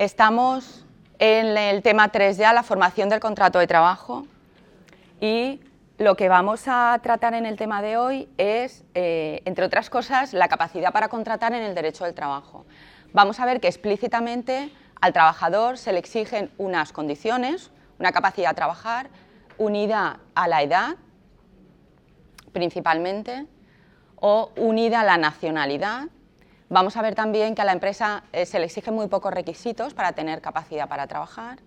Estamos en el tema 3 ya, la formación del contrato de trabajo y lo que vamos a tratar en el tema de hoy es, eh, entre otras cosas, la capacidad para contratar en el derecho del trabajo. Vamos a ver que explícitamente al trabajador se le exigen unas condiciones, una capacidad a trabajar unida a la edad, principalmente, o unida a la nacionalidad, Vamos a ver también que a la empresa eh, se le exigen muy pocos requisitos para tener capacidad para trabajar.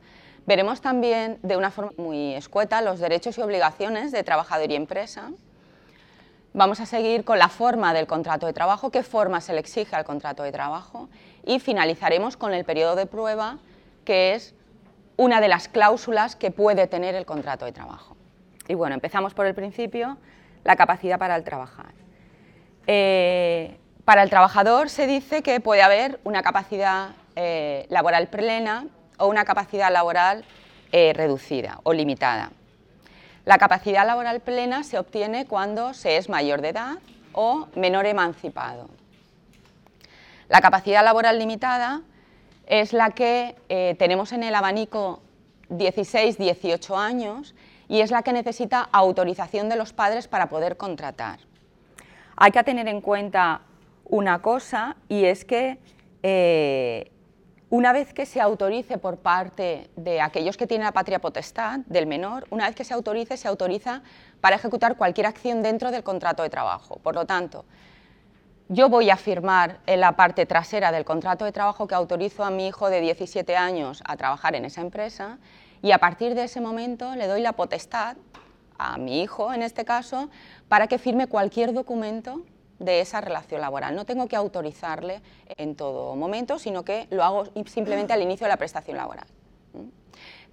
Veremos también de una forma muy escueta los derechos y obligaciones de trabajador y empresa. Vamos a seguir con la forma del contrato de trabajo, qué forma se le exige al contrato de trabajo y finalizaremos con el periodo de prueba, que es una de las cláusulas que puede tener el contrato de trabajo. Y bueno, empezamos por el principio, la capacidad para el trabajar. Eh, para el trabajador se dice que puede haber una capacidad eh, laboral plena o una capacidad laboral eh, reducida o limitada. La capacidad laboral plena se obtiene cuando se es mayor de edad o menor emancipado. La capacidad laboral limitada es la que eh, tenemos en el abanico 16-18 años y es la que necesita autorización de los padres para poder contratar. Hay que tener en cuenta una cosa y es que eh, una vez que se autorice por parte de aquellos que tienen la patria potestad del menor, una vez que se autorice, se autoriza para ejecutar cualquier acción dentro del contrato de trabajo. Por lo tanto, yo voy a firmar en la parte trasera del contrato de trabajo que autorizo a mi hijo de 17 años a trabajar en esa empresa y a partir de ese momento le doy la potestad a mi hijo, en este caso, para que firme cualquier documento de esa relación laboral. No tengo que autorizarle en todo momento, sino que lo hago simplemente al inicio de la prestación laboral.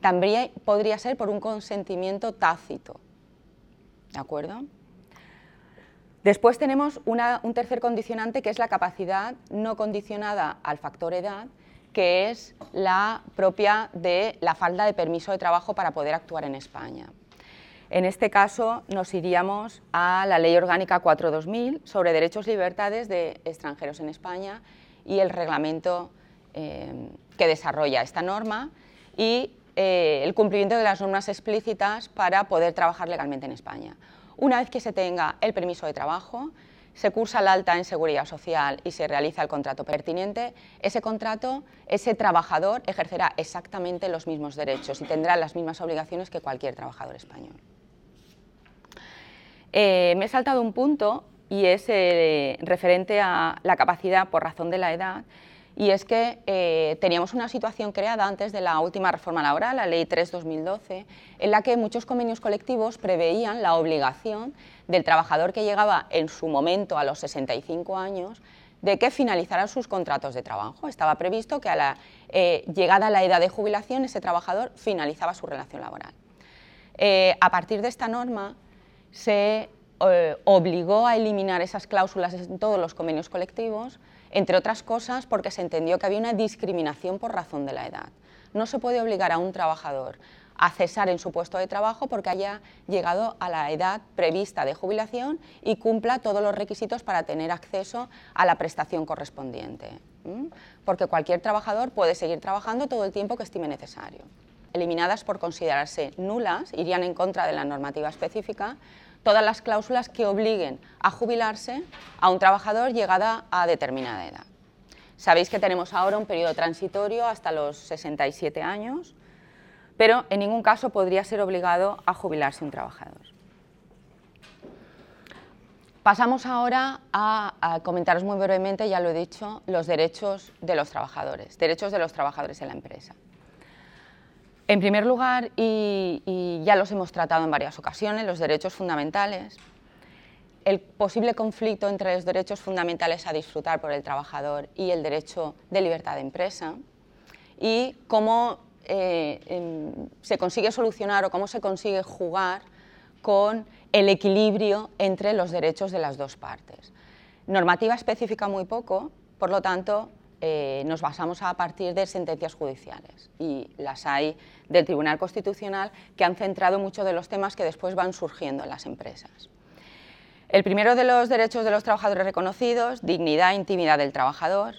También podría ser por un consentimiento tácito. ¿De acuerdo? Después tenemos un tercer condicionante que es la capacidad no condicionada al factor edad, que es la propia de la falta de permiso de trabajo para poder actuar en España. En este caso nos iríamos a la Ley Orgánica 4-2000 sobre derechos y libertades de extranjeros en España y el reglamento eh, que desarrolla esta norma y eh, el cumplimiento de las normas explícitas para poder trabajar legalmente en España. Una vez que se tenga el permiso de trabajo, se cursa el alta en seguridad social y se realiza el contrato pertinente, ese contrato, ese trabajador ejercerá exactamente los mismos derechos y tendrá las mismas obligaciones que cualquier trabajador español. Eh, me he saltado un punto y es eh, referente a la capacidad por razón de la edad y es que eh, teníamos una situación creada antes de la última reforma laboral, la Ley 3-2012, en la que muchos convenios colectivos preveían la obligación del trabajador que llegaba en su momento a los 65 años de que finalizaran sus contratos de trabajo. Estaba previsto que a la llegada a la edad de jubilación ese trabajador finalizaba su relación laboral. a partir de esta norma, se eh, obligó a eliminar esas cláusulas en todos los convenios colectivos, entre otras cosas porque se entendió que había una discriminación por razón de la edad. No se puede obligar a un trabajador a cesar en su puesto de trabajo porque haya llegado a la edad prevista de jubilación y cumpla todos los requisitos para tener acceso a la prestación correspondiente. Porque cualquier trabajador puede seguir trabajando todo el tiempo que estime necesario eliminadas por considerarse nulas, irían en contra de la normativa específica, todas las cláusulas que obliguen a jubilarse a un trabajador llegada a determinada edad. Sabéis que tenemos ahora un periodo transitorio hasta los 67 años, pero en ningún caso podría ser obligado a jubilarse un trabajador. Pasamos ahora a, a, comentaros muy brevemente, ya lo he dicho, los derechos de los trabajadores, derechos de los trabajadores en la empresa. En primer lugar, y, ya los hemos tratado en varias ocasiones, los derechos fundamentales, el posible conflicto entre los derechos fundamentales a disfrutar por el trabajador y el derecho de libertad de empresa, y cómo eh, em, se consigue solucionar o cómo se consigue jugar con el equilibrio entre los derechos de las dos partes. Normativa específica muy poco, por lo tanto, eh, nos basamos a partir de sentencias judiciales y las hay del Tribunal Constitucional que han centrado muchos de los temas que después van surgiendo en las empresas. El primero de los derechos de los trabajadores reconocidos, dignidad e intimidad del trabajador.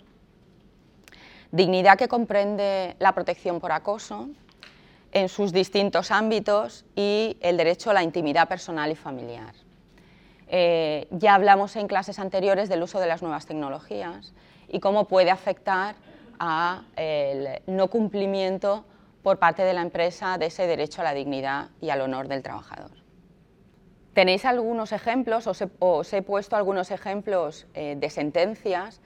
Dignidad que comprende la protección por acoso en sus distintos ámbitos y el derecho a la intimidad personal y familiar. Eh, ya hablamos en clases anteriores del uso de las nuevas tecnologías y cómo puede afectar al no cumplimiento por parte de la empresa de ese derecho a la dignidad y al honor del trabajador. Tenéis algunos ejemplos, os he, puesto algunos ejemplos eh, de sentencias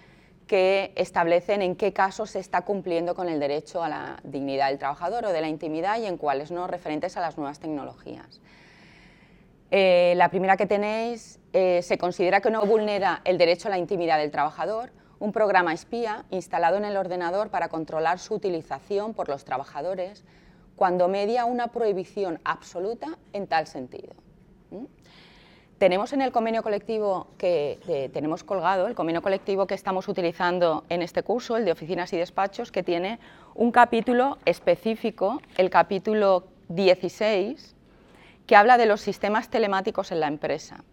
que establecen en qué casos se está cumpliendo con el derecho a la dignidad del trabajador o de la intimidad y en cuáles no, referentes a las nuevas tecnologías. Eh, la primera que tenéis, eh, se considera que no vulnera el derecho a la intimidad del trabajador un programa espía instalado en el ordenador para controlar su utilización por los trabajadores cuando media una prohibición absoluta en tal sentido. Tenemos en el convenio colectivo que tenemos colgado, el convenio colectivo que estamos utilizando en este curso, el de oficinas y despachos, que tiene un capítulo específico, el capítulo 16, que habla de los sistemas telemáticos en la empresa.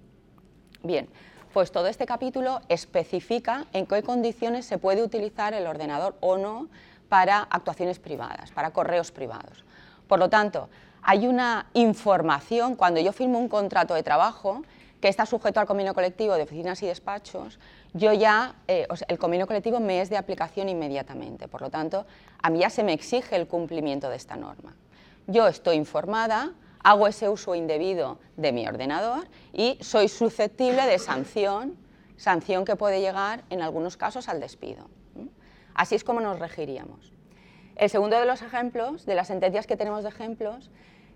Bien, pues todo este capítulo especifica en qué condiciones se puede utilizar el ordenador o no para actuaciones privadas, para correos privados. Por lo tanto, hay una información, cuando yo firmo un contrato de trabajo que está sujeto al convenio colectivo de oficinas y despachos, yo ya, eh, el convenio colectivo me es de aplicación inmediatamente. Por lo tanto, a mí ya se me exige el cumplimiento de esta norma. Yo estoy informada, hago ese uso indebido de mi ordenador y soy susceptible de sanción, sanción que puede llegar en algunos casos al despido. Así es como nos regiríamos. El segundo de los ejemplos, de las sentencias que tenemos de ejemplos,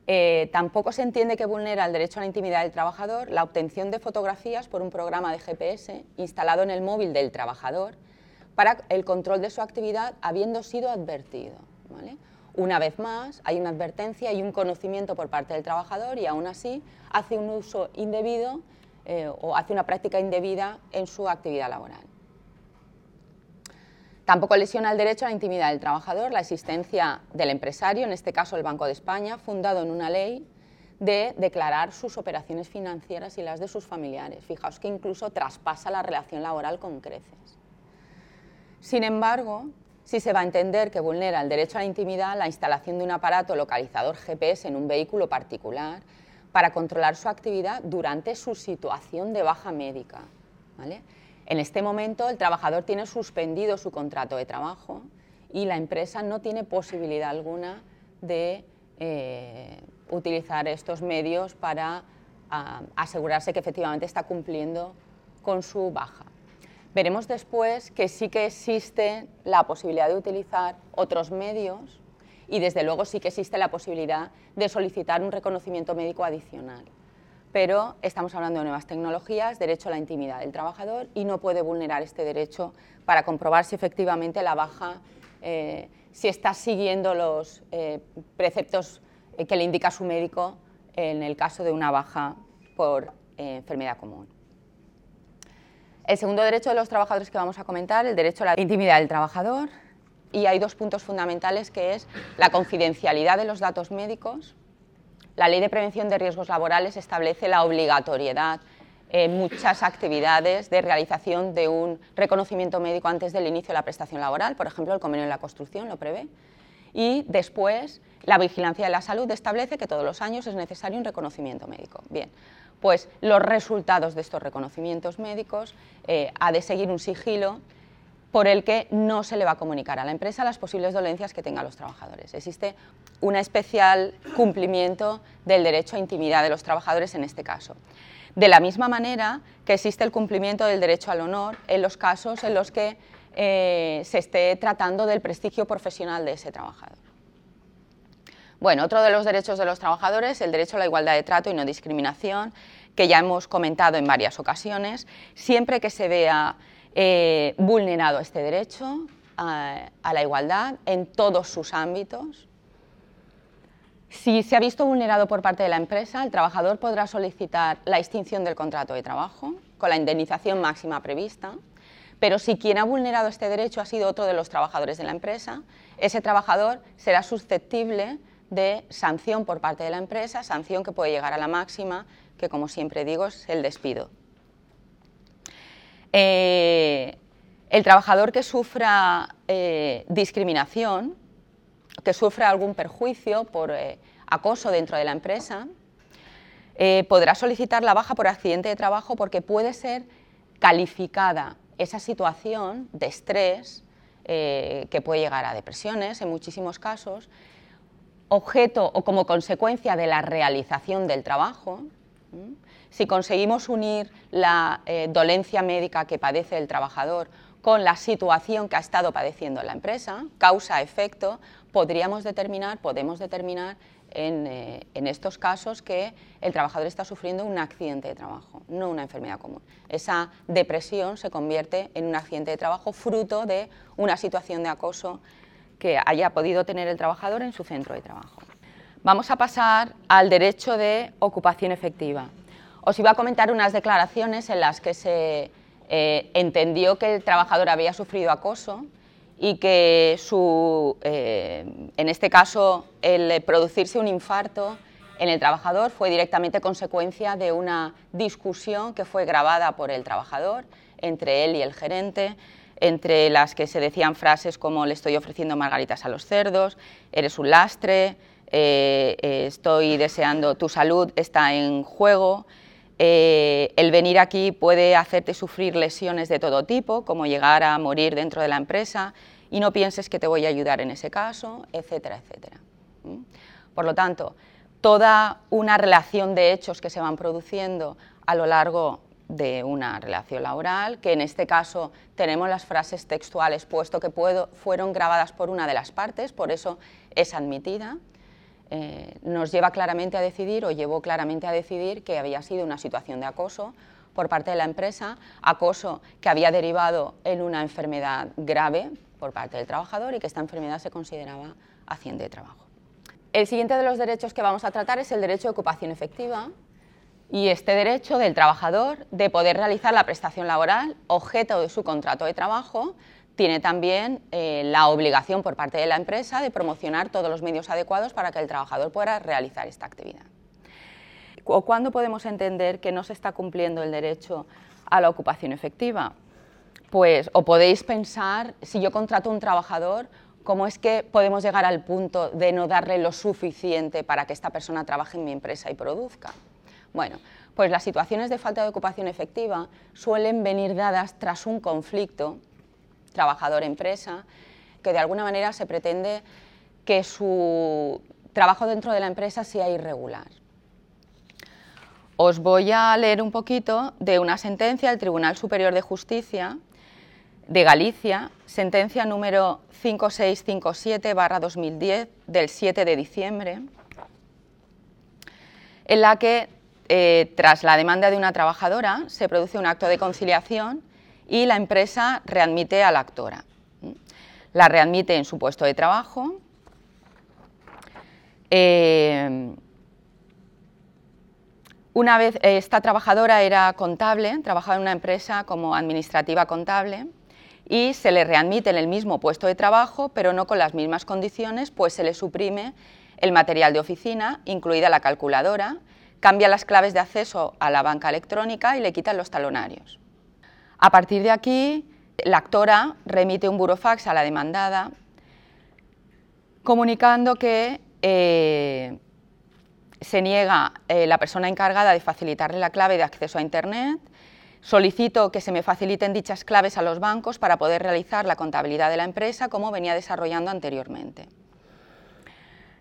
eh, tampoco se entiende que vulnera el derecho a la intimidad del trabajador la obtención de fotografías por un programa de GPS instalado en el móvil del trabajador para el control de su actividad habiendo sido advertido. Una vez más, hay una advertencia y un conocimiento por parte del trabajador y aún así hace un uso indebido eh, o hace una práctica indebida en su actividad laboral. Tampoco lesiona el derecho a la intimidad del trabajador la existencia del empresario, en este caso el Banco de España, fundado en una ley de declarar sus operaciones financieras y las de sus familiares. Fijaos que incluso traspasa la relación laboral con creces. Sin embargo, si se va a entender que vulnera el derecho a la intimidad la instalación de un aparato localizador GPS en un vehículo particular para controlar su actividad durante su situación de baja médica. En este momento el trabajador tiene suspendido su contrato de trabajo y la empresa no tiene posibilidad alguna de eh, utilizar estos medios para ah, asegurarse que efectivamente está cumpliendo con su baja. Veremos después que sí que existe la posibilidad de utilizar otros medios y desde luego sí que existe la posibilidad de solicitar un reconocimiento médico adicional. Pero estamos hablando de nuevas tecnologías, derecho a la intimidad del trabajador y no puede vulnerar este derecho para comprobar si efectivamente la baja, eh, si está siguiendo los eh, preceptos eh, que le indica su médico en el caso de una baja por enfermedad común. El segundo derecho de los trabajadores que vamos a comentar, el derecho a la intimidad del trabajador. Y hay dos puntos fundamentales que es la confidencialidad de los datos médicos. La Ley de Prevención de Riesgos Laborales establece la obligatoriedad en muchas actividades de realización de un reconocimiento médico antes del inicio de la prestación laboral, por ejemplo, el convenio de la construcción lo prevé. Y después, la vigilancia de la salud establece que todos los años es necesario un reconocimiento médico. Bien, pues los resultados de estos reconocimientos médicos eh, ha de seguir un sigilo por el que no se le va a comunicar a la empresa las posibles dolencias que tengan los trabajadores. Existe un especial cumplimiento del derecho a intimidad de los trabajadores en este caso. De la misma manera que existe el cumplimiento del derecho al honor en los casos en los que eh, se esté tratando del prestigio profesional de ese trabajador. Bueno, otro de los derechos de los trabajadores, el derecho a la igualdad de trato y no discriminación, que ya hemos comentado en varias ocasiones, siempre que se vea eh, vulnerado este derecho a, la igualdad en todos sus ámbitos. Si se ha visto vulnerado por parte de la empresa, el trabajador podrá solicitar la extinción del contrato de trabajo con la indemnización máxima prevista, Pero si quien ha vulnerado este derecho ha sido otro de los trabajadores de la empresa, ese trabajador será susceptible de sanción por parte de la empresa, sanción que puede llegar a la máxima, que como siempre digo es el despido. Eh, el trabajador que sufra eh, discriminación, que sufra algún perjuicio por eh, acoso dentro de la empresa, podrá solicitar la baja por accidente de trabajo porque puede ser calificada esa situación de estrés que puede llegar a depresiones en muchísimos casos, objeto o como consecuencia de la realización del trabajo, si conseguimos unir la eh, dolencia médica que padece el trabajador con la situación que ha estado padeciendo la empresa, causa-efecto, podríamos determinar, podemos determinar eh, en, estos casos que el trabajador está sufriendo un accidente de trabajo, no una enfermedad común. Esa depresión se convierte en un accidente de trabajo fruto de una situación de acoso que haya podido tener el trabajador en su centro de trabajo. Vamos a pasar al derecho de ocupación efectiva. Os iba a comentar unas declaraciones en las que se eh, entendió que el trabajador había sufrido acoso y que su, eh, en este caso el producirse un infarto en el trabajador fue directamente consecuencia de una discusión que fue grabada por el trabajador entre él y el gerente entre las que se decían frases como le estoy ofreciendo margaritas a los cerdos, eres un lastre, eh, estoy deseando, tu salud está en juego, eh, el venir aquí puede hacerte sufrir lesiones de todo tipo, como llegar a morir dentro de la empresa, y no pienses que te voy a ayudar en ese caso, etcétera, etcétera. Por lo tanto, toda una relación de hechos que se van produciendo a lo largo de una relación laboral, que en este caso tenemos las frases textuales, puesto que puedo, fueron grabadas por una de las partes, por eso es admitida, eh, nos lleva claramente a decidir, o llevó claramente a decidir, que había sido una situación de acoso por parte de la empresa, acoso que había derivado en una enfermedad grave por parte del trabajador y que esta enfermedad se consideraba accidente de trabajo. El siguiente de los derechos que vamos a tratar es el derecho de ocupación efectiva, y este derecho del trabajador de poder realizar la prestación laboral objeto de su contrato de trabajo tiene también eh, la obligación por parte de la empresa de promocionar todos los medios adecuados para que el trabajador pueda realizar esta actividad. ¿O cuándo podemos entender que no se está cumpliendo el derecho a la ocupación efectiva? Pues, o podéis pensar, si yo contrato a un trabajador, ¿cómo es que podemos llegar al punto de no darle lo suficiente para que esta persona trabaje en mi empresa y produzca? Bueno, pues las situaciones de falta de ocupación efectiva suelen venir dadas tras un conflicto trabajador-empresa, que de alguna manera se pretende que su trabajo dentro de la empresa sea irregular. Os voy a leer un poquito de una sentencia del Tribunal Superior de Justicia de Galicia, sentencia número 5657-2010 del 7 de diciembre, en la que eh, tras la demanda de una trabajadora, se produce un acto de conciliación y la empresa readmite a la actora. La readmite en su puesto de trabajo. Eh, una vez esta trabajadora era contable, trabajaba en una empresa como administrativa contable y se le readmite en el mismo puesto de trabajo, pero no con las mismas condiciones, pues se le suprime el material de oficina, incluida la calculadora, cambia las claves de acceso a la banca electrónica y le quitan los talonarios. A partir de aquí, la actora remite un burofax a la demandada comunicando que eh, se niega eh, la persona encargada de facilitarle la clave de acceso a Internet, solicito que se me faciliten dichas claves a los bancos para poder realizar la contabilidad de la empresa como venía desarrollando anteriormente.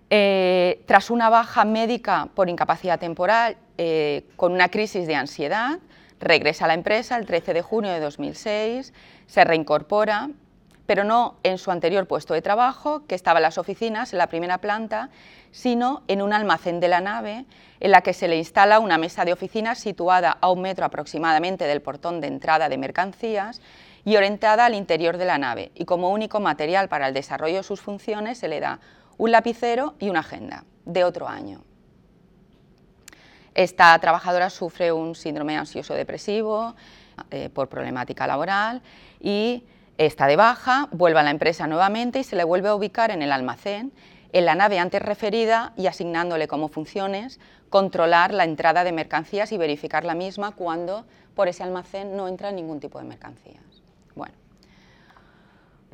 Eh, tras una baja médica por incapacidad temporal, eh, con una crisis de ansiedad, regresa a la empresa el 13 de junio de 2006, se reincorpora, pero no en su anterior puesto de trabajo, que estaba en las oficinas, en la primera planta, sino en un almacén de la nave, en la que se le instala una mesa de oficina situada a un metro aproximadamente del portón de entrada de mercancías y orientada al interior de la nave, y como único material para el desarrollo de sus funciones se le da un lapicero y una agenda de otro año. Esta trabajadora sufre un síndrome ansioso depresivo, eh, por problemática laboral y está de baja, vuelve a la empresa nuevamente y se le vuelve a ubicar en el almacén, en la nave antes referida y asignándole como funciones controlar la entrada de mercancías y verificar la misma cuando por ese almacén no entra ningún tipo de mercancías.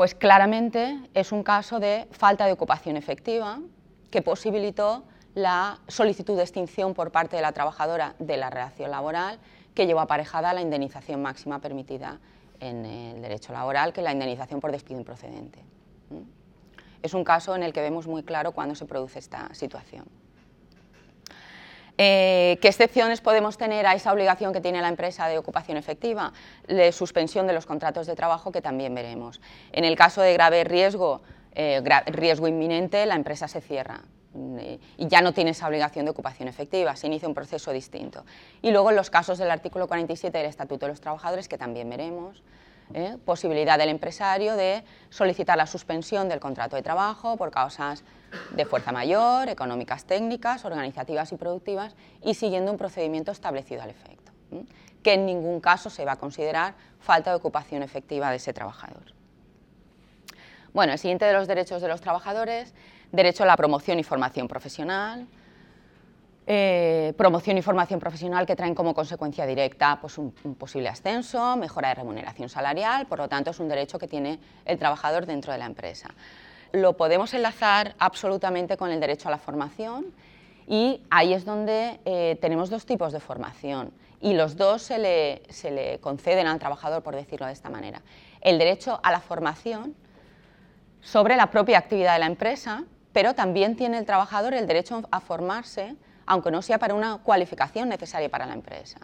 Pues claramente es un caso de falta de ocupación efectiva que posibilitó la solicitud de extinción por parte de la trabajadora de la relación laboral que llevó aparejada la indemnización máxima permitida en el derecho laboral, que es la indemnización por despido improcedente. Es un caso en el que vemos muy claro cuándo se produce esta situación. Eh, ¿Qué excepciones podemos tener a esa obligación que tiene la empresa de ocupación efectiva? La suspensión de los contratos de trabajo que también veremos. En el caso de grave riesgo, eh, riesgo inminente, la empresa se cierra y ya no tiene esa obligación de ocupación efectiva, se inicia un proceso distinto. Y luego en los casos del artículo 47 del Estatuto de los Trabajadores, que también veremos, ¿eh? posibilidad del empresario de solicitar la suspensión del contrato de trabajo por causas de fuerza mayor, económicas técnicas, organizativas y productivas, y siguiendo un procedimiento establecido al efecto, que en ningún caso se va a considerar falta de ocupación efectiva de ese trabajador. Bueno, el siguiente de los derechos de los trabajadores derecho a la promoción y formación profesional, eh, promoción y formación profesional que traen como consecuencia directa pues, un, posible ascenso, mejora de remuneración salarial, por lo tanto es un derecho que tiene el trabajador dentro de la empresa. Lo podemos enlazar absolutamente con el derecho a la formación y ahí es donde eh, tenemos dos tipos de formación y los dos se le, se le conceden al trabajador, por decirlo de esta manera. El derecho a la formación sobre la propia actividad de la empresa, pero también tiene el trabajador el derecho a formarse, aunque no sea para una cualificación necesaria para la empresa.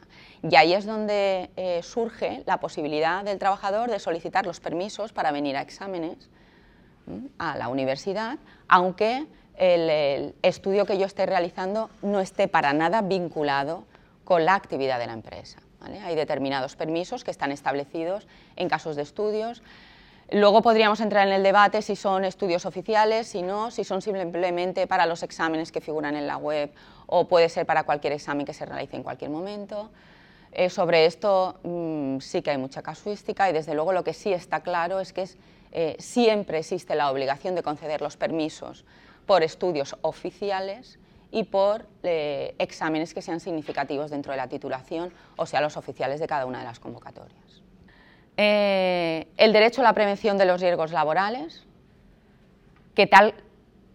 Y ahí es donde eh, surge la posibilidad del trabajador de solicitar los permisos para venir a exámenes a la universidad, aunque el, estudio que yo esté realizando no esté para nada vinculado con la actividad de la empresa. Hay determinados permisos que están establecidos en casos de estudios, Luego podríamos entrar en el debate si son estudios oficiales, si no, si son simplemente para los exámenes que figuran en la web o puede ser para cualquier examen que se realice en cualquier momento. Eh, sobre esto mm, sí que hay mucha casuística y desde luego lo que sí está claro es que eh, siempre existe la obligación de conceder los permisos por estudios oficiales y por eh, exámenes que sean significativos dentro de la titulación, o sea, los oficiales de cada una de las convocatorias. El derecho a la prevención de los riesgos laborales, que tal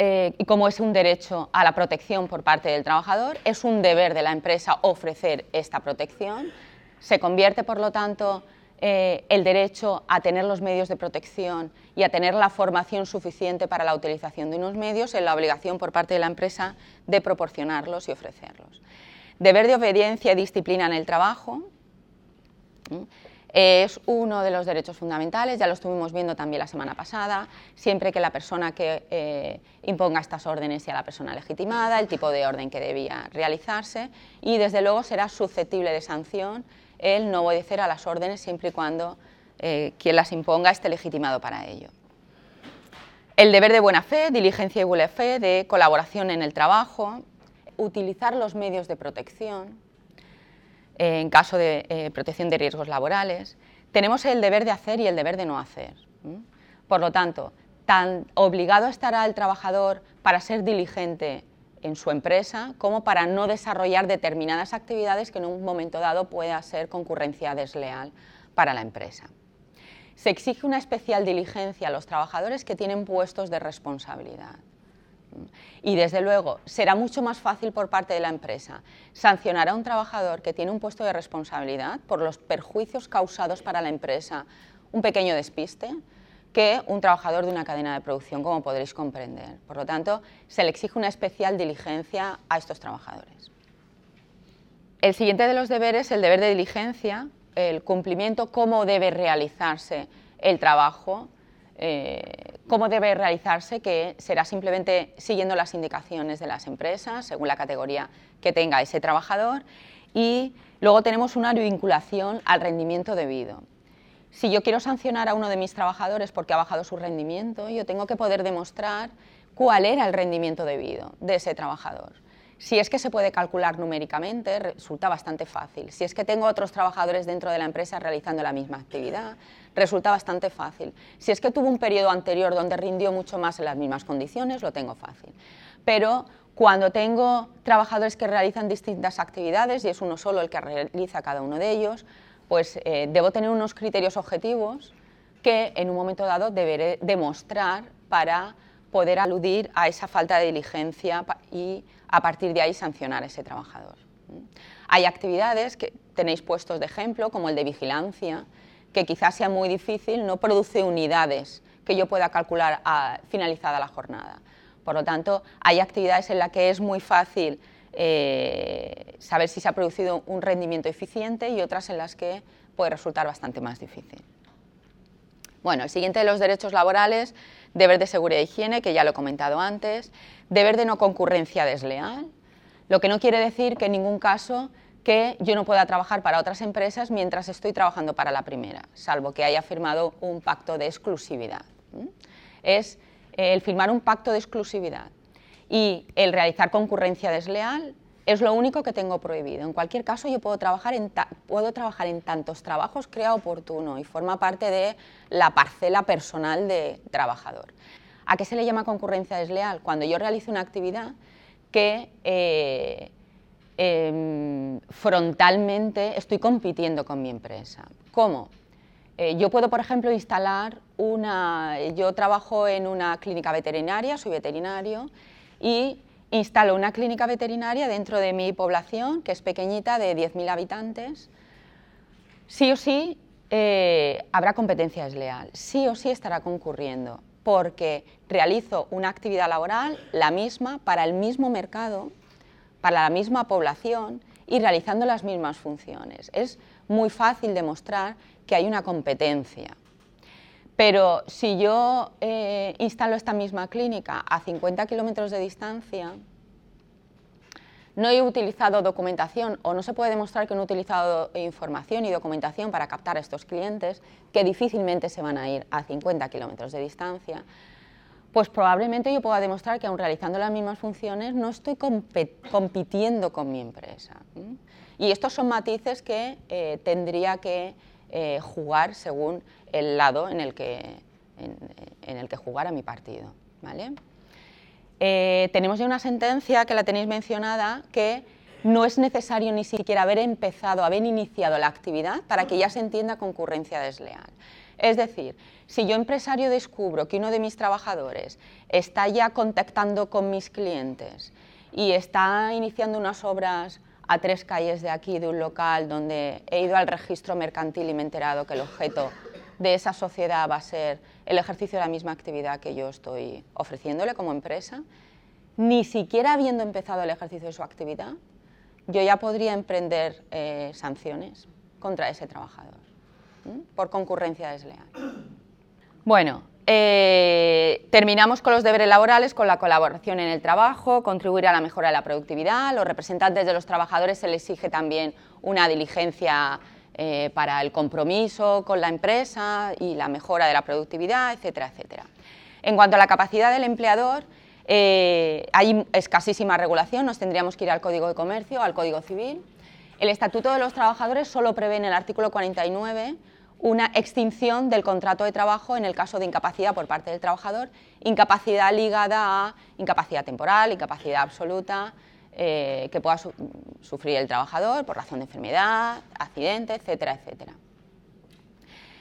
eh, y como es un derecho a la protección por parte del trabajador, es un deber de la empresa ofrecer esta protección. Se convierte, por lo tanto, eh, el derecho a tener los medios de protección y a tener la formación suficiente para la utilización de unos medios en la obligación por parte de la empresa de proporcionarlos y ofrecerlos. Deber de obediencia y disciplina en el trabajo es uno de los derechos fundamentales, ya lo estuvimos viendo también la semana pasada, siempre que la persona que eh, imponga estas órdenes sea la persona legitimada, el tipo de orden que debía realizarse y desde luego será susceptible de sanción el no obedecer a las órdenes siempre y cuando eh, quien las imponga esté legitimado para ello. El deber de buena fe, diligencia y buena fe, de colaboración en el trabajo, utilizar los medios de protección, en caso de eh, protección de riesgos laborales, tenemos el deber de hacer y el deber de no hacer. Por lo tanto, tan obligado estará el trabajador para ser diligente en su empresa como para no desarrollar determinadas actividades que en un momento dado pueda ser concurrencia desleal para la empresa. Se exige una especial diligencia a los trabajadores que tienen puestos de responsabilidad. Y desde luego será mucho más fácil por parte de la empresa sancionar a un trabajador que tiene un puesto de responsabilidad por los perjuicios causados para la empresa, un pequeño despiste, que un trabajador de una cadena de producción, como podréis comprender. Por lo tanto, se le exige una especial diligencia a estos trabajadores. El siguiente de los deberes, el deber de diligencia, el cumplimiento, cómo debe realizarse el trabajo eh, cómo debe realizarse, que será simplemente siguiendo las indicaciones de las empresas, según la categoría que tenga ese trabajador, y luego tenemos una vinculación al rendimiento debido. Si yo quiero sancionar a uno de mis trabajadores porque ha bajado su rendimiento, yo tengo que poder demostrar cuál era el rendimiento debido de ese trabajador. Si es que se puede calcular numéricamente, resulta bastante fácil. Si es que tengo otros trabajadores dentro de la empresa realizando la misma actividad, resulta bastante fácil. Si es que tuvo un periodo anterior donde rindió mucho más en las mismas condiciones, lo tengo fácil. Pero cuando tengo trabajadores que realizan distintas actividades y es uno solo el que realiza cada uno de ellos, pues eh, debo tener unos criterios objetivos que en un momento dado deberé demostrar para poder aludir a esa falta de diligencia y a partir de ahí sancionar a ese trabajador. Hay actividades que tenéis puestos de ejemplo, como el de vigilancia, que quizás sea muy difícil, no produce unidades que yo pueda calcular a finalizada la jornada. Por lo tanto, hay actividades en las que es muy fácil eh, saber si se ha producido un rendimiento eficiente y otras en las que puede resultar bastante más difícil. Bueno, el siguiente de los derechos laborales, deber de seguridad e higiene, que ya lo he comentado antes, deber de no concurrencia desleal, lo que no quiere decir que en ningún caso que yo no pueda trabajar para otras empresas mientras estoy trabajando para la primera, salvo que haya firmado un pacto de exclusividad. Es el firmar un pacto de exclusividad y el realizar concurrencia desleal es lo único que tengo prohibido. En cualquier caso, yo puedo trabajar en, puedo trabajar en tantos trabajos crea oportuno y forma parte de la parcela personal de trabajador. ¿A qué se le llama concurrencia desleal? Cuando yo realizo una actividad que eh, em, frontalmente estoy compitiendo con mi empresa. ¿Cómo? Eh, yo puedo, por ejemplo, instalar una... Yo trabajo en una clínica veterinaria, soy veterinario, y instalo una clínica veterinaria dentro de mi población, que es pequeñita, de 10.000 habitantes, sí o sí eh, habrá competencia desleal, sí o sí estará concurriendo, porque realizo una actividad laboral, la misma, para el mismo mercado, para la misma población y realizando las mismas funciones. Es muy fácil demostrar que hay una competencia. Pero si yo eh, instalo esta misma clínica a 50 kilómetros de distancia, no he utilizado documentación o no se puede demostrar que no he utilizado información y documentación para captar a estos clientes, que difícilmente se van a ir a 50 kilómetros de distancia, pues probablemente yo pueda demostrar que aun realizando las mismas funciones no estoy compitiendo con mi empresa. Y estos son matices que eh, tendría que eh, jugar según el lado en el que, en, el que jugara mi partido. ¿vale? Eh, tenemos ya una sentencia que la tenéis mencionada que no es necesario ni siquiera haber empezado, haber iniciado la actividad para que ya se entienda concurrencia desleal. Es decir, si yo empresario descubro que uno de mis trabajadores está ya contactando con mis clientes y está iniciando unas obras a tres calles de aquí, de un local donde he ido al registro mercantil y me he enterado que el objeto de esa sociedad va a ser el ejercicio de la misma actividad que yo estoy ofreciéndole como empresa, ni siquiera habiendo empezado el ejercicio de su actividad, yo ya podría emprender eh, sanciones contra ese trabajador por concurrencia desleal. Bueno, eh, terminamos con los deberes laborales, con la colaboración en el trabajo, contribuir a la mejora de la productividad. Los representantes de los trabajadores se les exige también una diligencia eh, para el compromiso con la empresa y la mejora de la productividad, etcétera, etcétera. En cuanto a la capacidad del empleador, eh, hay escasísima regulación, nos tendríamos que ir al Código de Comercio, al Código Civil. El Estatuto de los Trabajadores solo prevé en el artículo 49 una extinción del contrato de trabajo en el caso de incapacidad por parte del trabajador, incapacidad ligada a incapacidad temporal, incapacidad absoluta, eh, que pueda sufrir el trabajador por razón de enfermedad, accidente, etcétera, etcétera.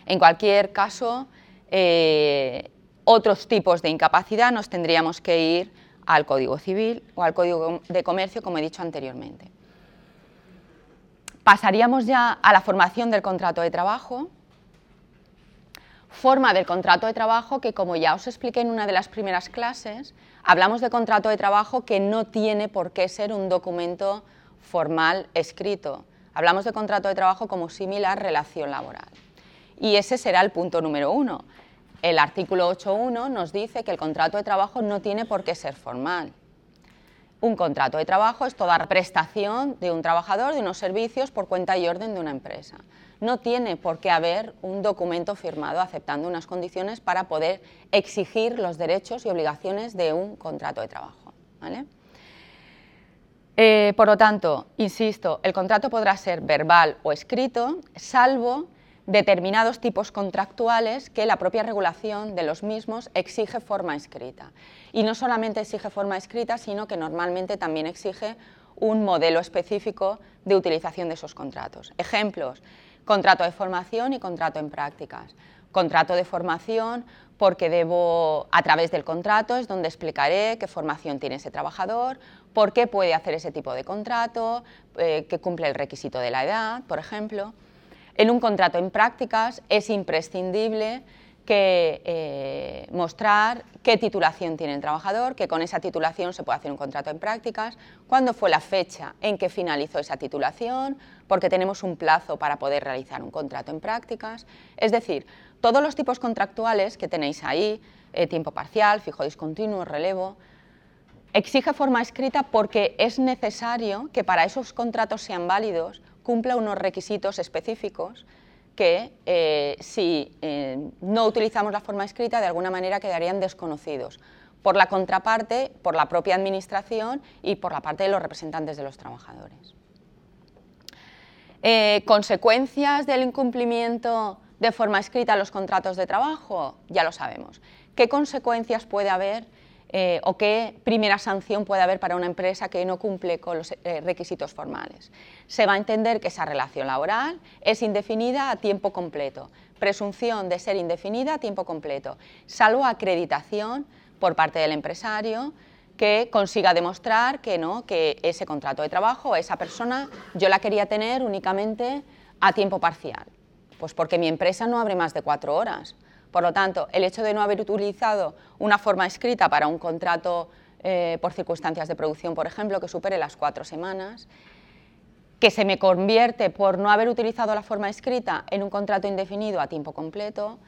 En cualquier caso, eh, otros tipos de incapacidad nos tendríamos que ir al Código Civil o al Código de Comercio, como he dicho anteriormente. Pasaríamos ya a la formación del contrato de trabajo forma del contrato de trabajo que, como ya os expliqué en una de las primeras clases, hablamos de contrato de trabajo que no tiene por qué ser un documento formal escrito. Hablamos de contrato de trabajo como similar relación laboral. Y ese será el punto número uno. El artículo 8.1 nos dice que el contrato de trabajo no tiene por qué ser formal. Un contrato de trabajo es toda prestación de un trabajador de unos servicios por cuenta y orden de una empresa no tiene por qué haber un documento firmado aceptando unas condiciones para poder exigir los derechos y obligaciones de un contrato de trabajo. Eh, por lo tanto, insisto, el contrato podrá ser verbal o escrito, salvo determinados tipos contractuales que la propia regulación de los mismos exige forma escrita. Y no solamente exige forma escrita, sino que normalmente también exige un modelo específico de utilización de esos contratos. Ejemplos, contrato de formación y contrato en prácticas. Contrato de formación porque debo, a través del contrato es donde explicaré qué formación tiene ese trabajador, por qué puede hacer ese tipo de contrato, eh, que cumple el requisito de la edad, por ejemplo. En un contrato en prácticas es imprescindible que eh, mostrar qué titulación tiene el trabajador, que con esa titulación se puede hacer un contrato en prácticas, cuándo fue la fecha en que finalizó esa titulación, porque tenemos un plazo para poder realizar un contrato en prácticas. Es decir, todos los tipos contractuales que tenéis ahí, eh, tiempo parcial, fijo discontinuo, relevo, exige forma escrita porque es necesario que para esos contratos sean válidos cumpla unos requisitos específicos que eh, si eh, no utilizamos la forma escrita de alguna manera quedarían desconocidos por la contraparte, por la propia administración y por la parte de los representantes de los trabajadores. Eh, consecuencias del incumplimiento de forma escrita los contratos de trabajo, ya lo sabemos. ¿Qué consecuencias puede haber eh, o qué primera sanción puede haber para una empresa que no cumple con los eh, requisitos formales. Se va a entender que esa relación laboral es indefinida a tiempo completo, presunción de ser indefinida a tiempo completo, salvo acreditación por parte del empresario que consiga demostrar que, no, que ese contrato de trabajo, esa persona, yo la quería tener únicamente a tiempo parcial, pues porque mi empresa no abre más de cuatro horas por lo tanto, el hecho de no haber utilizado una forma escrita para un contrato eh, por circunstancias de producción, por ejemplo, que supere las cuatro semanas, que se me convierte por no haber utilizado la forma escrita en un contrato indefinido a tiempo completo,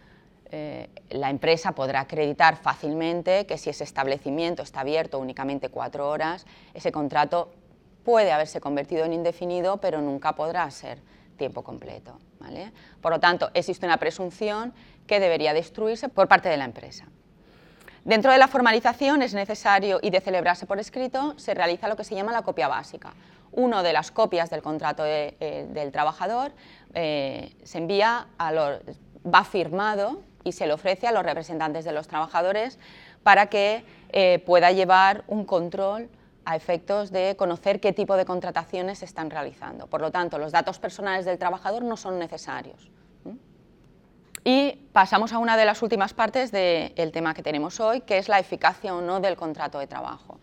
eh, la empresa podrá acreditar fácilmente que si ese establecimiento está abierto únicamente cuatro horas, ese contrato puede haberse convertido en indefinido, pero nunca podrá ser tiempo completo. Por lo tanto, existe una presunción que debería destruirse por parte de la empresa. Dentro de la formalización es necesario y de celebrarse por escrito se realiza lo que se llama la copia básica. Una de las copias del contrato eh, del trabajador eh, se envía a va firmado y se le ofrece a los representantes de los trabajadores para que eh, pueda llevar un control a efectos de conocer qué tipo de contrataciones se están realizando. Por lo tanto, los datos personales del trabajador no son necesarios. Y pasamos a una de las últimas partes del tema que tenemos hoy, que es la eficacia o no del contrato de trabajo.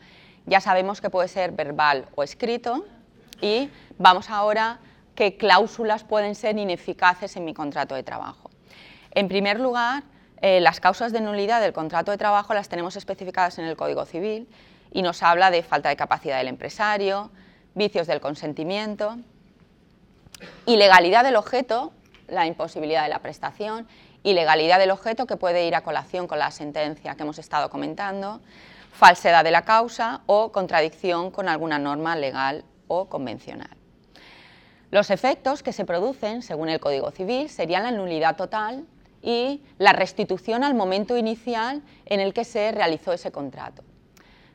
Ya sabemos que puede ser verbal o escrito y vamos ahora qué cláusulas pueden ser ineficaces en mi contrato de trabajo. En primer lugar, eh, las causas de nulidad del contrato de trabajo las tenemos especificadas en el Código Civil y nos habla de falta de capacidad del empresario, vicios del consentimiento, ilegalidad del objeto, la imposibilidad de la prestación, ilegalidad del objeto que puede ir a colación con la sentencia que hemos estado comentando, falsedad de la causa o contradicción con alguna norma legal o convencional. Los efectos que se producen, según el Código Civil, serían la nulidad total y la restitución al momento inicial en el que se realizó ese contrato.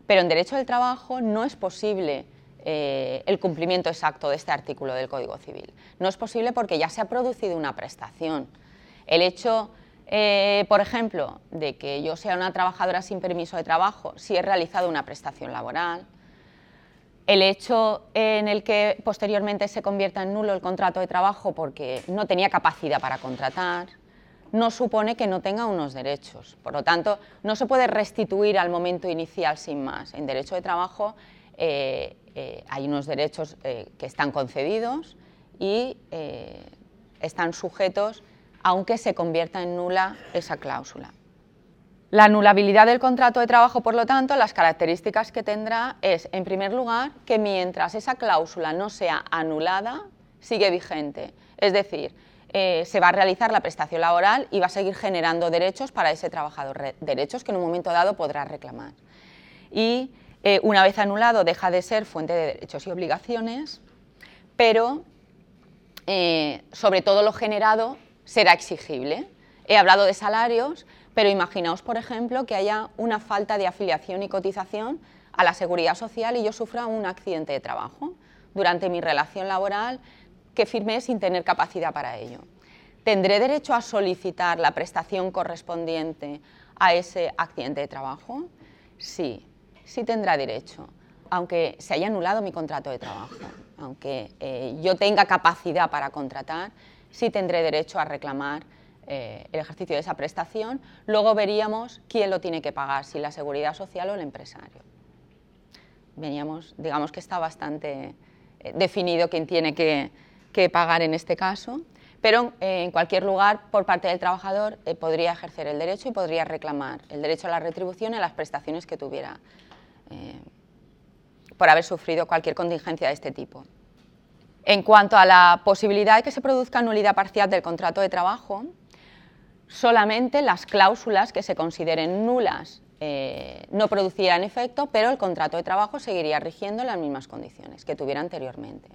Pero en derecho del trabajo no es posible eh, el cumplimiento exacto de este artículo del Código Civil. No es posible porque ya se ha producido una prestación. El hecho, eh, por ejemplo, de que yo sea una trabajadora sin permiso de trabajo si he realizado una prestación laboral, el hecho en el que posteriormente se convierta en nulo el contrato de trabajo porque no tenía capacidad para contratar, no supone que no tenga unos derechos. Por lo tanto, no se puede restituir al momento inicial sin más. En derecho de trabajo eh, eh, hay unos derechos eh, que están concedidos y están sujetos aunque se convierta en nula esa cláusula. La anulabilidad del contrato de trabajo, por lo tanto, las características que tendrá es, en primer lugar, que mientras esa cláusula no sea anulada, sigue vigente. Es decir, eh, se va a realizar la prestación laboral y va a seguir generando derechos para ese trabajador, derechos que en un momento dado podrá reclamar. Y eh, una vez anulado deja de ser fuente de derechos y obligaciones, pero eh, sobre todo lo generado será exigible. He hablado de salarios, pero imaginaos, por ejemplo, que haya una falta de afiliación y cotización a la seguridad social y yo sufra un accidente de trabajo durante mi relación laboral que firmé sin tener capacidad para ello. ¿Tendré derecho a solicitar la prestación correspondiente a ese accidente de trabajo? Sí, sí tendrá derecho, aunque se haya anulado mi contrato de trabajo, aunque eh, yo tenga capacidad para contratar, sí tendré derecho a reclamar eh, el ejercicio de esa prestación. Luego veríamos quién lo tiene que pagar, si la seguridad social o el empresario. Veníamos, digamos que está bastante eh, definido quién tiene que, pagar en este caso, pero en cualquier lugar, por parte del trabajador, podría ejercer el derecho y podría reclamar el derecho a la retribución y a las prestaciones que tuviera por haber sufrido cualquier contingencia de este tipo. En cuanto a la posibilidad de que se produzca nulidad parcial del contrato de trabajo, solamente las cláusulas que se consideren nulas eh, no producirán efecto, pero el contrato de trabajo seguiría rigiendo las mismas condiciones que tuviera anteriormente.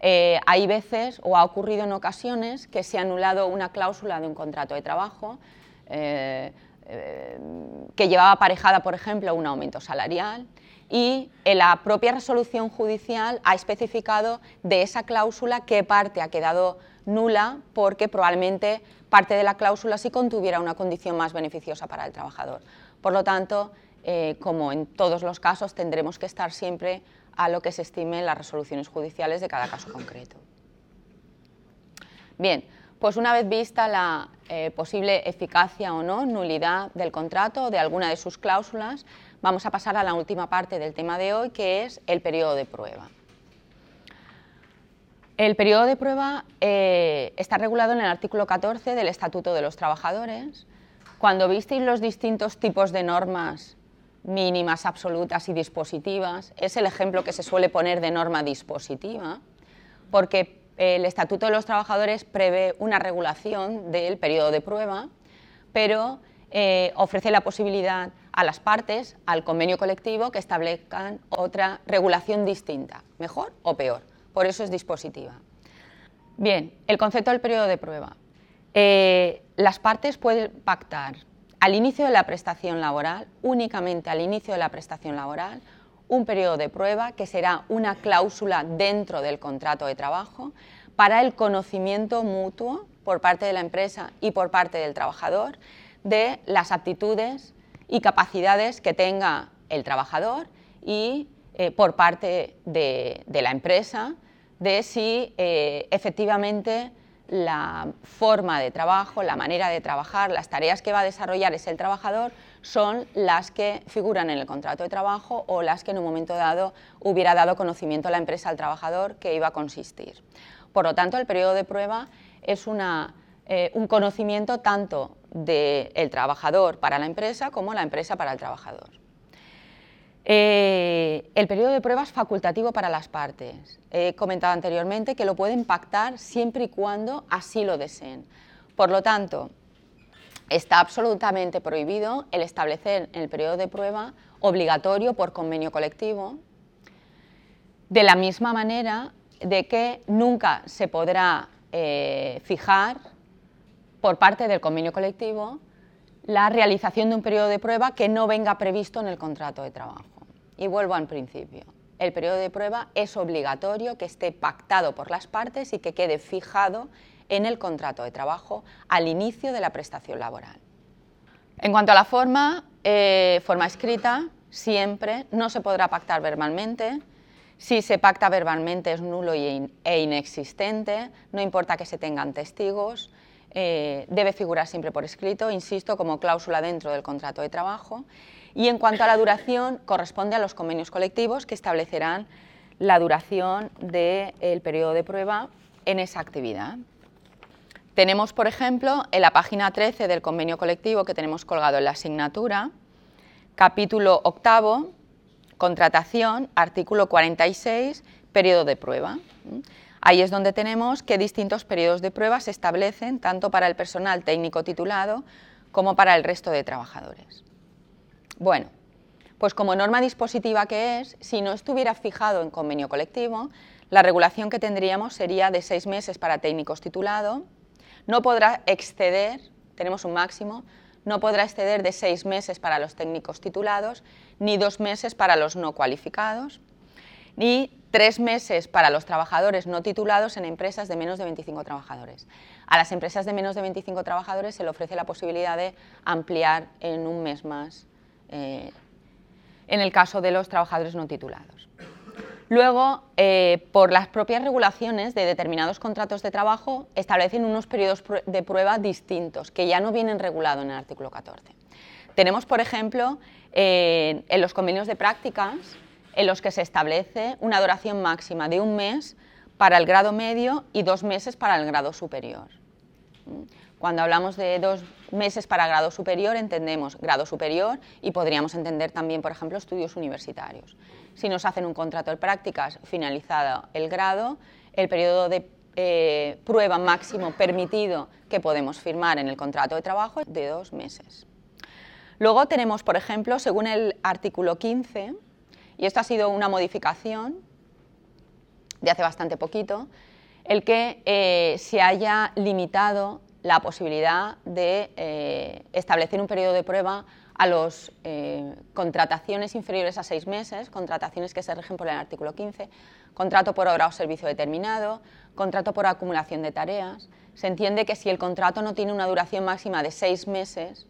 Eh, hay veces, o ha ocurrido en ocasiones, que se ha anulado una cláusula de un contrato de trabajo eh, que llevaba aparejada, por ejemplo, un aumento salarial y en la propia resolución judicial ha especificado de esa cláusula qué parte ha quedado nula porque probablemente parte de la cláusula sí contuviera una condición más beneficiosa para el trabajador. Por lo tanto, eh, como en todos los casos, tendremos que estar siempre a lo que se estime en las resoluciones judiciales de cada caso concreto. Bien, pues una vez vista la eh, posible eficacia o no, nulidad del contrato o de alguna de sus cláusulas, vamos a pasar a la última parte del tema de hoy, que es el periodo de prueba. El periodo de prueba eh, está regulado en el artículo 14 del Estatuto de los Trabajadores. Cuando visteis los distintos tipos de normas mínimas, absolutas y dispositivas, es el ejemplo que se suele poner de norma dispositiva, porque el Estatuto de los Trabajadores prevé una regulación del periodo de prueba, pero eh, ofrece la posibilidad a las partes, al convenio colectivo, que establezcan otra regulación distinta, mejor o peor por eso es dispositiva. Bien, el concepto del periodo de prueba. Eh, las partes pueden pactar al inicio de la prestación laboral, únicamente al inicio de la prestación laboral, un periodo de prueba que será una cláusula dentro del contrato de trabajo para el conocimiento mutuo por parte de la empresa y por parte del trabajador de las aptitudes y capacidades que tenga el trabajador y eh, por parte de la empresa de si eh, efectivamente la forma de trabajo, la manera de trabajar, las tareas que va a desarrollar ese el trabajador son las que figuran en el contrato de trabajo o las que en un momento dado hubiera dado conocimiento a la empresa al trabajador que iba a consistir. Por lo tanto, el periodo de prueba es eh, un conocimiento tanto del trabajador para la empresa como la empresa para el trabajador. Eh, el periodo de prueba es facultativo para las partes. He comentado anteriormente que lo pueden pactar siempre y cuando así lo deseen. Por lo tanto, está absolutamente prohibido el establecer en el periodo de prueba obligatorio por convenio colectivo, de la misma manera de que nunca se podrá eh, fijar por parte del convenio colectivo la realización de un periodo de prueba que no venga previsto en el contrato de trabajo. Y vuelvo al principio. El periodo de prueba es obligatorio que esté pactado por las partes y que quede fijado en el contrato de trabajo al inicio de la prestación laboral. En cuanto a la forma, eh, forma escrita, siempre no se podrá pactar verbalmente. Si se pacta verbalmente es nulo e inexistente, no importa que se tengan testigos, eh, debe figurar siempre por escrito, insisto, como cláusula dentro del contrato de trabajo y en cuanto a la duración, corresponde a los convenios colectivos que establecerán la duración del periodo de prueba en esa actividad. Tenemos, por ejemplo, en la página 13 del convenio colectivo que tenemos colgado en la asignatura, capítulo octavo, contratación, artículo 46, periodo de prueba. Ahí es donde tenemos que distintos periodos de prueba se establecen tanto para el personal técnico titulado como para el resto de trabajadores. Bueno, pues como norma dispositiva que es, si no estuviera fijado en convenio colectivo, la regulación que tendríamos sería de seis meses para técnicos titulado, no podrá exceder, tenemos un máximo, no podrá exceder de seis meses para los técnicos titulados, ni dos meses para los no cualificados, ni tres meses para los trabajadores no titulados en empresas de menos de 25 trabajadores. A las empresas de menos de 25 trabajadores se le ofrece la posibilidad de ampliar en un mes más eh, en el caso de los trabajadores no titulados. Luego, eh, por las propias regulaciones de determinados contratos de trabajo, establecen unos periodos de prueba distintos, que ya no vienen regulados en el artículo 14. Tenemos, por ejemplo, en los convenios de prácticas, en los que se establece una duración máxima de un mes para el grado medio y dos meses para el grado superior. Cuando hablamos de dos meses para grado superior, entendemos grado superior y podríamos entender también, por ejemplo, estudios universitarios. Si nos hacen un contrato de prácticas finalizado el grado, el periodo de eh, prueba máximo permitido que podemos firmar en el contrato de trabajo es de dos meses. Luego tenemos, por ejemplo, según el artículo 15, y esto ha sido una modificación de hace bastante poquito, el que eh, se haya limitado la posibilidad de eh, establecer un periodo de prueba a las eh, contrataciones inferiores a seis meses, contrataciones que se rigen por el artículo 15, contrato por obra o servicio determinado, contrato por acumulación de tareas. Se entiende que si el contrato no tiene una duración máxima de seis meses,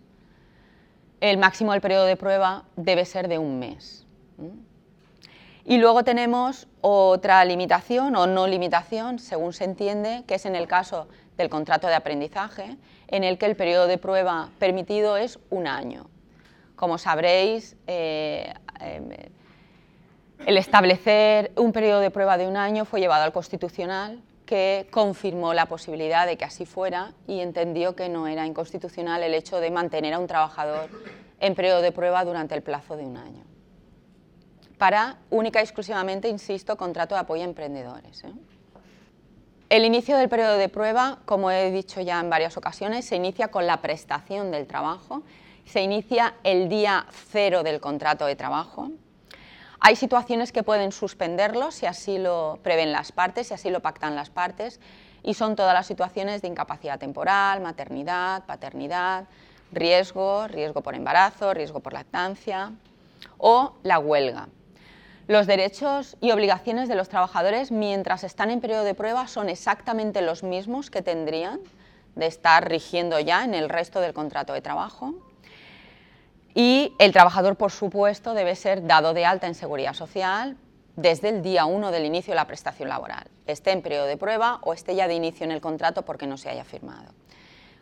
el máximo del periodo de prueba debe ser de un mes. Y luego tenemos otra limitación o no limitación, según se entiende, que es en el caso del contrato de aprendizaje, en el que el periodo de prueba permitido es un año. Como sabréis, eh, em, el establecer un periodo de prueba de un año fue llevado al Constitucional, que confirmó la posibilidad de que así fuera y entendió que no era inconstitucional el hecho de mantener a un trabajador en periodo de prueba durante el plazo de un año. Para única y exclusivamente, insisto, contrato de apoyo a emprendedores. ¿eh? El inicio del periodo de prueba, como he dicho ya en varias ocasiones, se inicia con la prestación del trabajo, se inicia el día cero del contrato de trabajo. Hay situaciones que pueden suspenderlo si así lo prevén las partes, si así lo pactan las partes, y son todas las situaciones de incapacidad temporal, maternidad, paternidad, riesgo, riesgo por embarazo, riesgo por lactancia o la huelga. Los derechos y obligaciones de los trabajadores mientras están en periodo de prueba son exactamente los mismos que tendrían de estar rigiendo ya en el resto del contrato de trabajo. Y el trabajador, por supuesto, debe ser dado de alta en seguridad social desde el día 1 del inicio de la prestación laboral, esté en periodo de prueba o esté ya de inicio en el contrato porque no se haya firmado.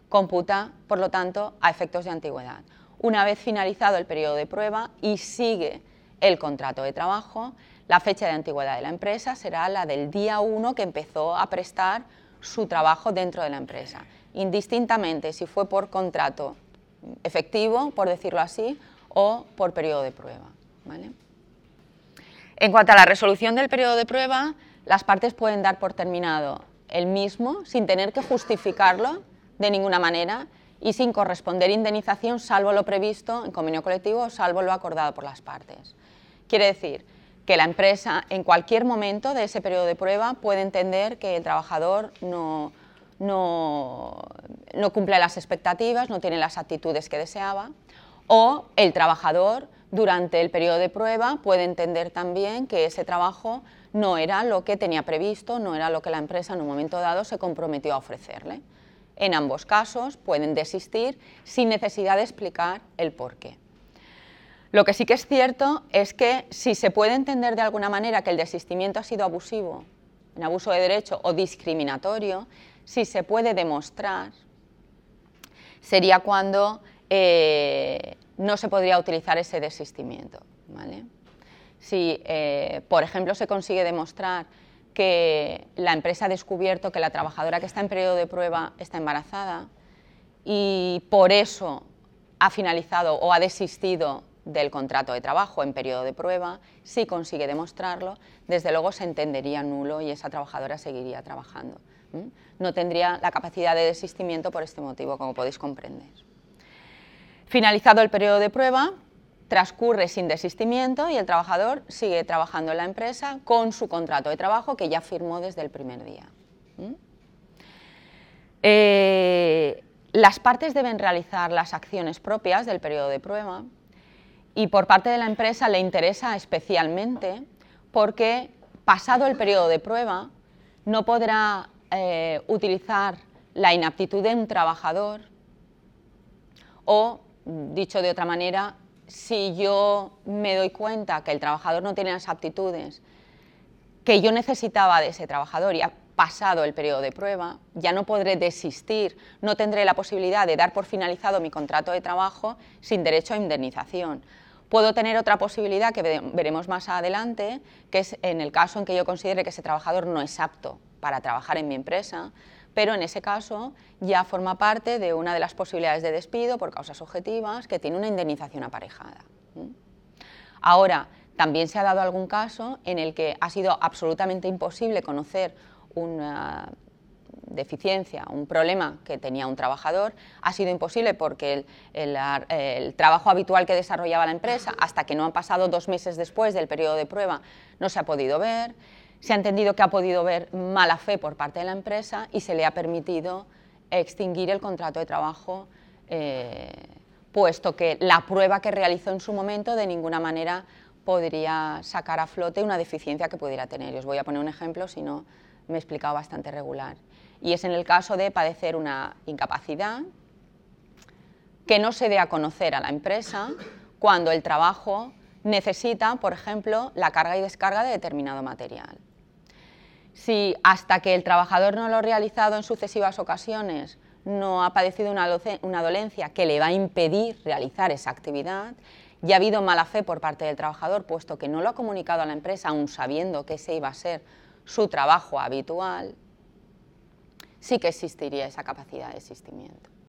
Computa, por lo tanto, a efectos de antigüedad. Una vez finalizado el periodo de prueba y sigue el contrato de trabajo, la fecha de antigüedad de la empresa será la del día 1 que empezó a prestar su trabajo dentro de la empresa, indistintamente si fue por contrato efectivo, por decirlo así, o por periodo de prueba. En cuanto a la resolución del periodo de prueba, las partes pueden dar por terminado el mismo sin tener que justificarlo de ninguna manera y sin corresponder indemnización salvo lo previsto en convenio colectivo o salvo lo acordado por las partes. Quiere decir que la empresa en cualquier momento de ese periodo de prueba puede entender que el trabajador no, no, cumple las expectativas, no tiene las actitudes que deseaba, o el trabajador durante el periodo de prueba puede entender también que ese trabajo no era lo que tenía previsto, no era lo que la empresa en un momento dado se comprometió a ofrecerle. En ambos casos pueden desistir sin necesidad de explicar el porqué. Lo que sí que es cierto es que si se puede entender de alguna manera que el desistimiento ha sido abusivo, en abuso de derecho o discriminatorio, si se puede demostrar, sería cuando eh, no se podría utilizar ese desistimiento. Si, eh, por ejemplo, se consigue demostrar que la empresa ha descubierto que la trabajadora que está en periodo de prueba está embarazada y por eso ha finalizado o ha desistido del contrato de trabajo en periodo de prueba, si consigue demostrarlo, desde luego se entendería nulo y esa trabajadora seguiría trabajando. No tendría la capacidad de desistimiento por este motivo, como podéis comprender. Finalizado el periodo de prueba, transcurre sin desistimiento y el trabajador sigue trabajando en la empresa con su contrato de trabajo que ya firmó desde el primer día. Eh, las partes deben realizar las acciones propias del periodo de prueba y por parte de la empresa le interesa especialmente porque pasado el periodo de prueba no podrá eh, utilizar la inaptitud de un trabajador o, dicho de otra manera, si yo me doy cuenta que el trabajador no tiene las aptitudes que yo necesitaba de ese trabajador y ha pasado el periodo de prueba, ya no podré desistir, no tendré la posibilidad de dar por finalizado mi contrato de trabajo sin derecho a indemnización. Puedo tener otra posibilidad que veremos más adelante, que es en el caso en que yo considere que ese trabajador no es apto para trabajar en mi empresa, pero en ese caso ya forma parte de una de las posibilidades de despido por causas objetivas que tiene una indemnización aparejada. Ahora, también se ha dado algún caso en el que ha sido absolutamente imposible conocer una deficiencia, un problema que tenía un trabajador, ha sido imposible porque el, trabajo habitual que desarrollaba la empresa, hasta que no han pasado dos meses después del periodo de prueba, no se ha podido ver se ha entendido que ha podido haber mala fe por parte de la empresa y se le ha permitido extinguir el contrato de trabajo, eh, puesto que la prueba que realizó en su momento de ninguna manera podría sacar a flote una deficiencia que pudiera tener. os voy a poner un ejemplo, si no me he explicado bastante regular. Y es en el caso de padecer una incapacidad que no se dé a conocer a la empresa cuando el trabajo necesita, por ejemplo, la carga y descarga de determinado material. Si hasta que el trabajador no lo ha realizado en sucesivas ocasiones no ha padecido una, dolencia que le va a impedir realizar esa actividad, y ha habido mala fe por parte del trabajador, puesto que no lo ha comunicado a la empresa, aún sabiendo que ese iba a ser su trabajo habitual, sí que existiría esa capacidad de existimiento.